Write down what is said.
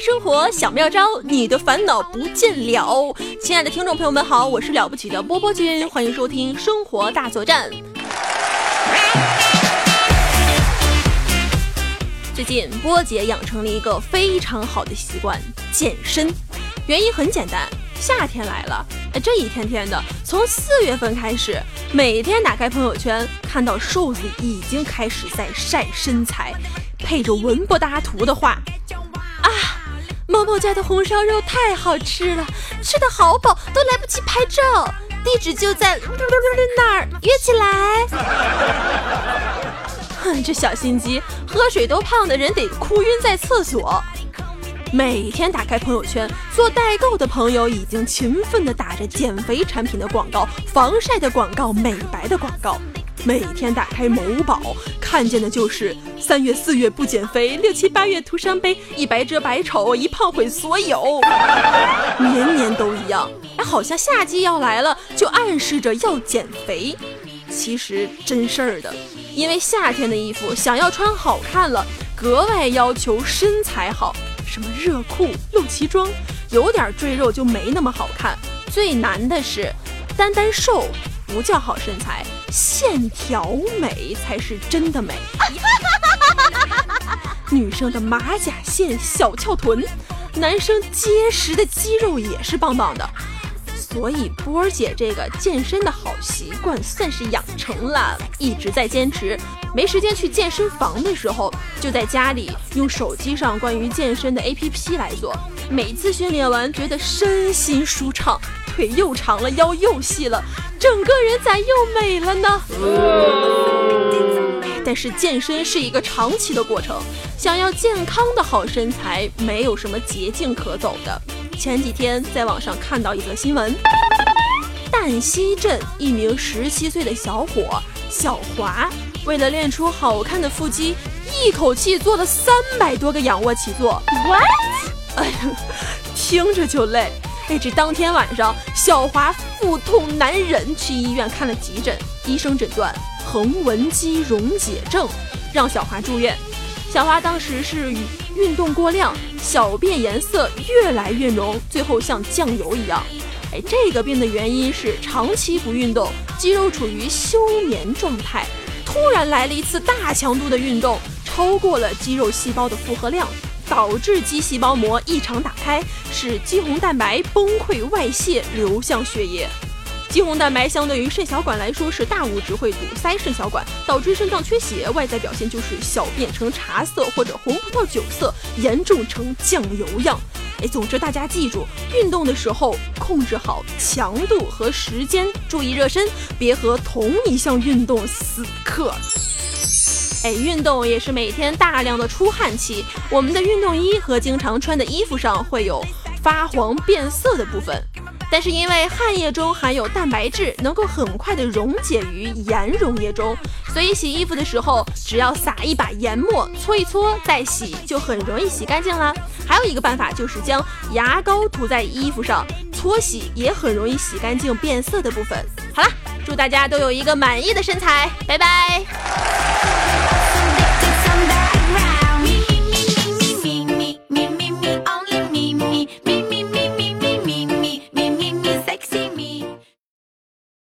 生活小妙招，你的烦恼不见了。亲爱的听众朋友们好，我是了不起的波波君，欢迎收听生活大作战。最近波姐养成了一个非常好的习惯——健身。原因很简单，夏天来了，这一天天的，从四月份开始，每天打开朋友圈，看到瘦子已经开始在晒身材，配着文不搭图的话。某某家的红烧肉太好吃了，吃的好饱，都来不及拍照。地址就在哪儿？约起来。哼，这小心机，喝水都胖的人得哭晕在厕所。每天打开朋友圈，做代购的朋友已经勤奋地打着减肥产品的广告、防晒的广告、美白的广告。每天打开某宝，看见的就是三月四月不减肥，六七八月徒伤悲，一白遮百丑，一胖毁所有，年年都一样。哎，好像夏季要来了，就暗示着要减肥。其实真事儿的，因为夏天的衣服想要穿好看了，格外要求身材好，什么热裤、露脐装，有点赘肉就没那么好看。最难的是，单单瘦不叫好身材。线条美才是真的美，女生的马甲线、小翘臀，男生结实的肌肉也是棒棒的。所以波儿姐这个健身的好习惯算是养成了，一直在坚持。没时间去健身房的时候，就在家里用手机上关于健身的 APP 来做。每次训练完，觉得身心舒畅。腿又长了，腰又细了，整个人咋又美了呢？但是健身是一个长期的过程，想要健康的好身材，没有什么捷径可走的。前几天在网上看到一则新闻，旦溪镇一名十七岁的小伙小华，为了练出好看的腹肌，一口气做了三百多个仰卧起坐。What？哎呀，听着就累。哎，这当天晚上，小华腹痛难忍，去医院看了急诊，医生诊断横纹肌溶解症，让小华住院。小华当时是运动过量，小便颜色越来越浓，最后像酱油一样。哎，这个病的原因是长期不运动，肌肉处于休眠状态，突然来了一次大强度的运动，超过了肌肉细胞的负荷量。导致肌细胞膜异常打开，使肌红蛋白崩溃外泄，流向血液。肌红蛋白相对于肾小管来说是大物质，会堵塞肾小管，导致肾脏缺血。外在表现就是小便呈茶色或者红葡萄酒色，严重呈酱油样。哎，总之大家记住，运动的时候控制好强度和时间，注意热身，别和同一项运动死磕。哎，运动也是每天大量的出汗期，我们的运动衣和经常穿的衣服上会有发黄变色的部分，但是因为汗液中含有蛋白质，能够很快的溶解于盐溶液中，所以洗衣服的时候只要撒一把盐末，搓一搓再洗，就很容易洗干净了。还有一个办法就是将牙膏涂在衣服上，搓洗也很容易洗干净变色的部分。好了，祝大家都有一个满意的身材，拜拜。